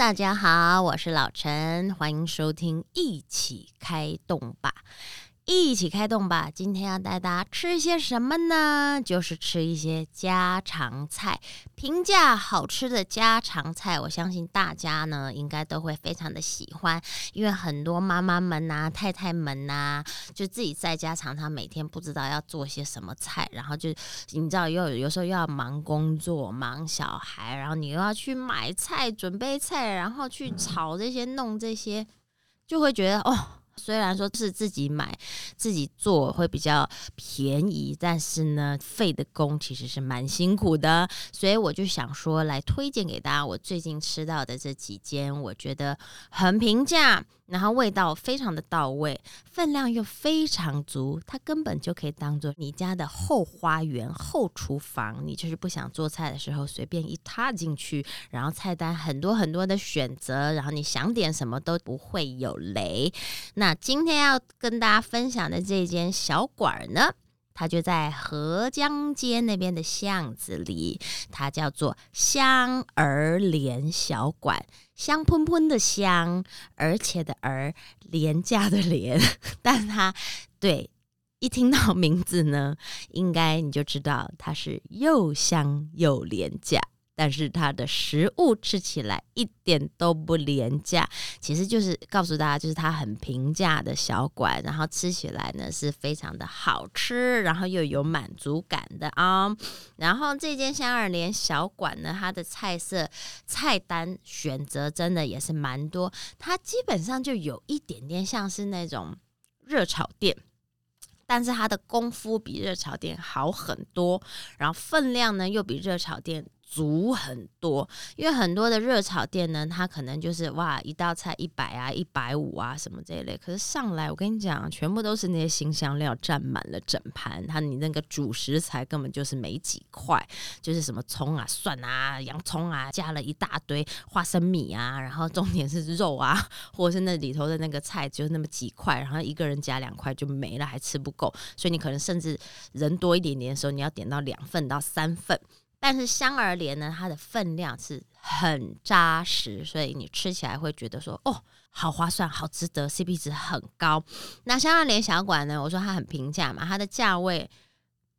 大家好，我是老陈，欢迎收听一起开动吧。一起开动吧！今天要带大家吃些什么呢？就是吃一些家常菜，平价好吃的家常菜。我相信大家呢，应该都会非常的喜欢，因为很多妈妈们呐、太太们呐，就自己在家常常每天不知道要做些什么菜，然后就你知道，又有时候又要忙工作、忙小孩，然后你又要去买菜、准备菜，然后去炒这些、弄这些，就会觉得哦。虽然说是自己买、自己做会比较便宜，但是呢，费的工其实是蛮辛苦的。所以我就想说，来推荐给大家我最近吃到的这几间，我觉得很平价。然后味道非常的到位，分量又非常足，它根本就可以当做你家的后花园、后厨房。你就是不想做菜的时候，随便一踏进去，然后菜单很多很多的选择，然后你想点什么都不会有雷。那今天要跟大家分享的这间小馆儿呢？它就在合江街那边的巷子里，它叫做香儿莲小馆，香喷喷的香，而且的儿廉价的廉，但它对一听到名字呢，应该你就知道它是又香又廉价。但是它的食物吃起来一点都不廉价，其实就是告诉大家，就是它很平价的小馆，然后吃起来呢是非常的好吃，然后又有满足感的啊。然后这间香二莲小馆呢，它的菜色菜单选择真的也是蛮多，它基本上就有一点点像是那种热炒店，但是它的功夫比热炒店好很多，然后分量呢又比热炒店。足很多，因为很多的热炒店呢，它可能就是哇一道菜一百啊、一百五啊什么这一类，可是上来我跟你讲，全部都是那些新香料占满了整盘，它你那个主食材根本就是没几块，就是什么葱啊、蒜啊、洋葱啊，加了一大堆花生米啊，然后重点是肉啊，或者是那里头的那个菜只有那么几块，然后一个人夹两块就没了，还吃不够，所以你可能甚至人多一点点的时候，你要点到两份到三份。但是香儿莲呢，它的分量是很扎实，所以你吃起来会觉得说，哦，好划算，好值得，CP 值很高。那香儿莲小馆呢，我说它很平价嘛，它的价位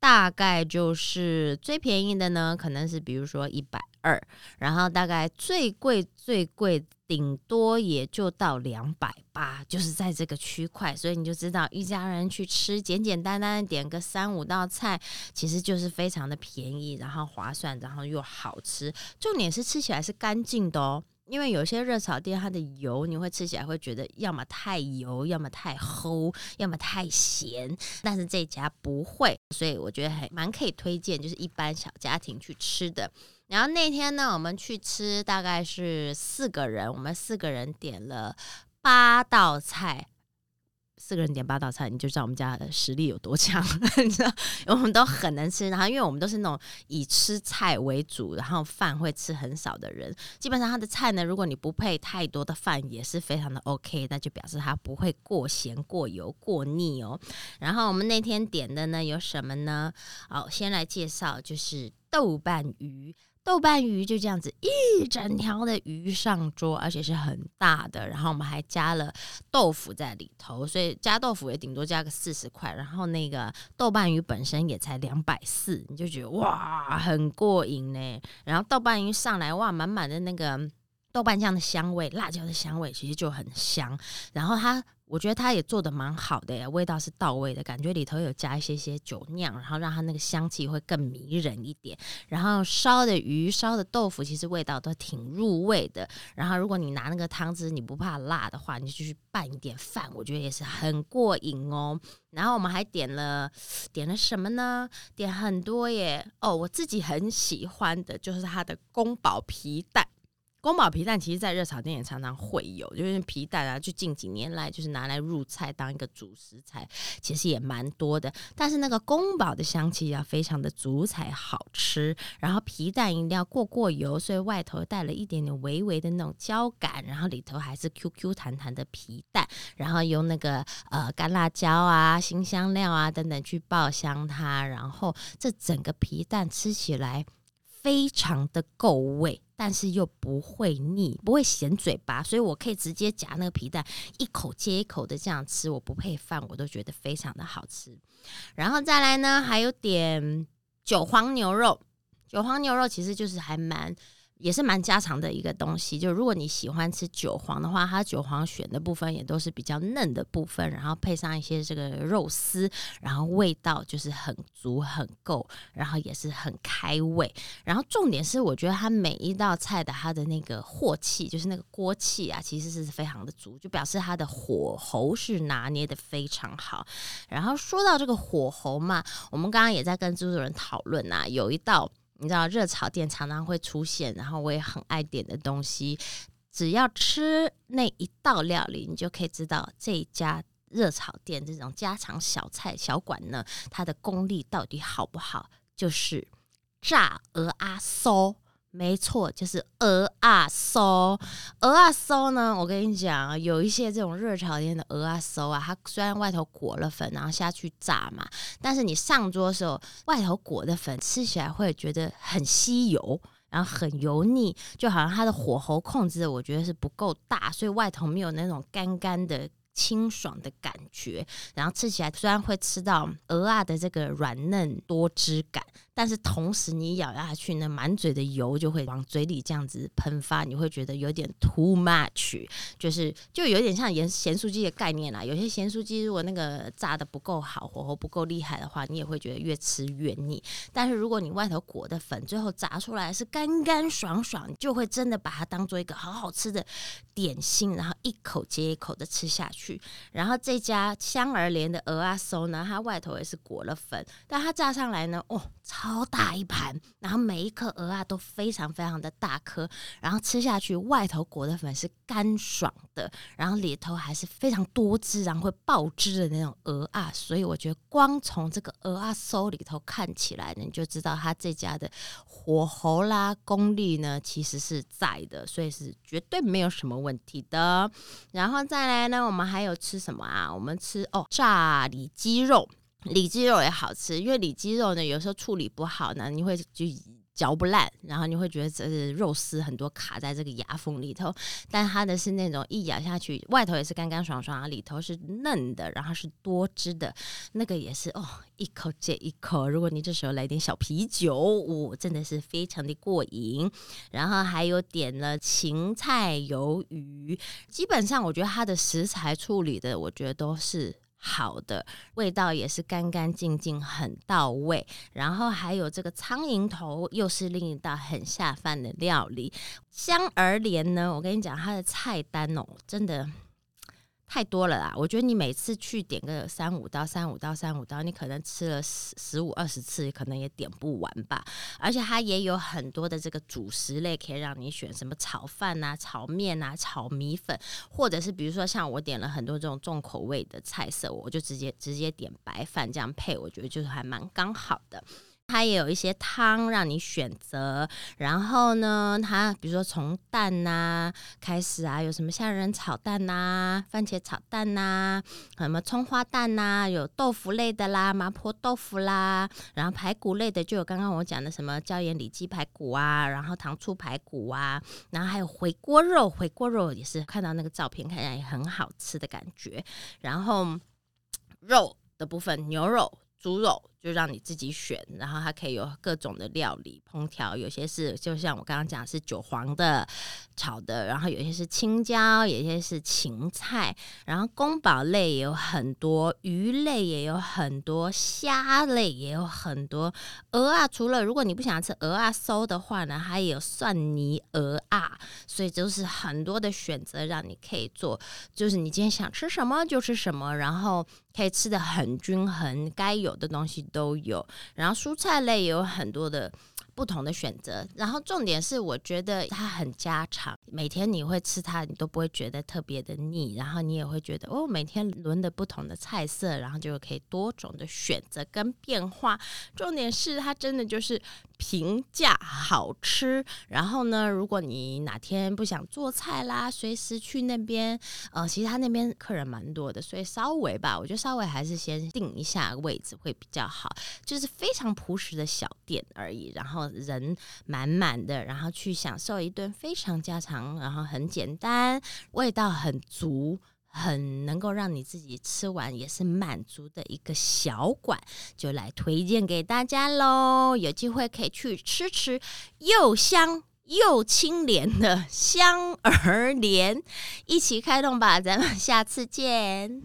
大概就是最便宜的呢，可能是比如说一百二，然后大概最贵最贵。顶多也就到两百八，就是在这个区块，所以你就知道一家人去吃，简简单单点个三五道菜，其实就是非常的便宜，然后划算，然后又好吃。重点是吃起来是干净的哦，因为有些热炒店它的油你会吃起来会觉得要么太油，要么太齁，要么太咸，但是这家不会，所以我觉得还蛮可以推荐，就是一般小家庭去吃的。然后那天呢，我们去吃，大概是四个人，我们四个人点了八道菜，四个人点八道菜，你就知道我们家的实力有多强，你知道，我们都很能吃。然后因为我们都是那种以吃菜为主，然后饭会吃很少的人，基本上他的菜呢，如果你不配太多的饭，也是非常的 OK，那就表示它不会过咸、过油、过腻哦。然后我们那天点的呢有什么呢？好，先来介绍，就是豆瓣鱼。豆瓣鱼就这样子一整条的鱼上桌，而且是很大的。然后我们还加了豆腐在里头，所以加豆腐也顶多加个四十块。然后那个豆瓣鱼本身也才两百四，你就觉得哇，很过瘾呢。然后豆瓣鱼上来，哇，满满的那个豆瓣酱的香味、辣椒的香味，其实就很香。然后它。我觉得它也做的蛮好的，味道是到位的，感觉里头有加一些些酒酿，然后让它那个香气会更迷人一点。然后烧的鱼、烧的豆腐，其实味道都挺入味的。然后如果你拿那个汤汁，你不怕辣的话，你就去拌一点饭，我觉得也是很过瘾哦。然后我们还点了点了什么呢？点很多耶。哦，我自己很喜欢的就是它的宫保皮蛋。宫保皮蛋其实，在热炒店也常常会有，就是皮蛋啊，就近几年来就是拿来入菜当一个主食材，其实也蛮多的。但是那个宫保的香气要非常的足才好吃，然后皮蛋一定要过过油，所以外头带了一点点微微的那种焦感，然后里头还是 Q Q 弹弹的皮蛋，然后用那个呃干辣椒啊、新香料啊等等去爆香它，然后这整个皮蛋吃起来。非常的够味，但是又不会腻，不会咸嘴巴，所以我可以直接夹那个皮蛋，一口接一口的这样吃，我不配饭我都觉得非常的好吃。然后再来呢，还有点韭黄牛肉，韭黄牛肉其实就是还蛮。也是蛮家常的一个东西，就如果你喜欢吃韭黄的话，它韭黄选的部分也都是比较嫩的部分，然后配上一些这个肉丝，然后味道就是很足很够，然后也是很开胃。然后重点是，我觉得它每一道菜的它的那个火气，就是那个锅气啊，其实是非常的足，就表示它的火候是拿捏的非常好。然后说到这个火候嘛，我们刚刚也在跟制作人讨论啊，有一道。你知道热炒店常常会出现，然后我也很爱点的东西。只要吃那一道料理，你就可以知道这一家热炒店这种家常小菜小馆呢，它的功力到底好不好？就是炸鹅阿酥。没错，就是鹅啊烧，鹅啊烧呢。我跟你讲，有一些这种热炒店的鹅啊烧啊，它虽然外头裹了粉，然后下去炸嘛，但是你上桌的时候，外头裹的粉吃起来会觉得很吸油，然后很油腻，就好像它的火候控制，我觉得是不够大，所以外头没有那种干干的。清爽的感觉，然后吃起来虽然会吃到鹅啊的这个软嫩多汁感，但是同时你咬下去呢，满嘴的油就会往嘴里这样子喷发，你会觉得有点 too much，就是就有点像盐咸酥鸡的概念啦。有些咸酥鸡如果那个炸的不够好，火候不够厉害的话，你也会觉得越吃越腻。但是如果你外头裹的粉，最后炸出来是干干爽爽，就会真的把它当做一个好好吃的点心，然后一口接一口的吃下去。然后这家香儿莲的鹅啊酥呢，它外头也是裹了粉，但它炸上来呢，哦，超超大一盘，然后每一颗鹅啊都非常非常的大颗，然后吃下去外头裹的粉是干爽的，然后里头还是非常多汁，然后会爆汁的那种鹅啊，所以我觉得光从这个鹅啊酥里头看起来呢，你就知道它这家的火候啦功力呢其实是在的，所以是绝对没有什么问题的。然后再来呢，我们还。有吃什么啊？我们吃哦，炸里脊肉，里脊肉也好吃，因为里脊肉呢，有时候处理不好呢，你会就嚼不烂，然后你会觉得这是肉丝很多卡在这个牙缝里头。但它的是那种一咬下去，外头也是干干爽爽，里头是嫩的，然后是多汁的，那个也是哦，一口接一口。如果你这时候来点小啤酒，哦，真的是非常的过瘾。然后还有点了芹菜鱿鱼，基本上我觉得它的食材处理的，我觉得都是。好的味道也是干干净净，很到位。然后还有这个苍蝇头，又是另一道很下饭的料理。香而莲呢，我跟你讲，它的菜单哦，真的。太多了啦！我觉得你每次去点个三五刀、三五刀、三五刀，你可能吃了十十五二十次，可能也点不完吧。而且它也有很多的这个主食类可以让你选，什么炒饭啊、炒面啊、炒米粉，或者是比如说像我点了很多这种重口味的菜色，我就直接直接点白饭这样配，我觉得就是还蛮刚好的。它也有一些汤让你选择，然后呢，它比如说从蛋呐开始啊，有什么虾仁炒蛋呐、番茄炒蛋呐、什么葱花蛋呐，有豆腐类的啦、麻婆豆腐啦，然后排骨类的就有刚刚我讲的什么椒盐里脊排骨啊，然后糖醋排骨啊，然后还有回锅肉，回锅肉也是看到那个照片看起来也很好吃的感觉，然后肉的部分牛肉。猪肉就让你自己选，然后它可以有各种的料理烹调，有些是就像我刚刚讲是韭黄的炒的，然后有些是青椒，有些是芹菜，然后宫保类也有很多，鱼类也有很多，虾类也有很多。鹅啊，除了如果你不想吃鹅啊酥的话呢，还有蒜泥鹅啊，所以就是很多的选择让你可以做，就是你今天想吃什么就吃什么，然后。可以吃的很均衡，该有的东西都有。然后蔬菜类也有很多的不同的选择。然后重点是，我觉得它很家常，每天你会吃它，你都不会觉得特别的腻，然后你也会觉得哦，每天轮的不同的菜色，然后就可以多种的选择跟变化。重点是它真的就是平价好吃。然后呢，如果你哪天不想做菜啦，随时去那边，呃，其实他那边客人蛮多的，所以稍微吧，我觉得稍微还是先定一下位置会比较好。就是非常朴实的小店而已，然后人满满的，然后去享受一顿非常家常，然后很简单，味道很足，很能够让你自己吃完也是满足的一个小馆，就来推荐给大家喽。有机会可以去吃吃又香又清廉的香儿莲，一起开动吧！咱们下次见。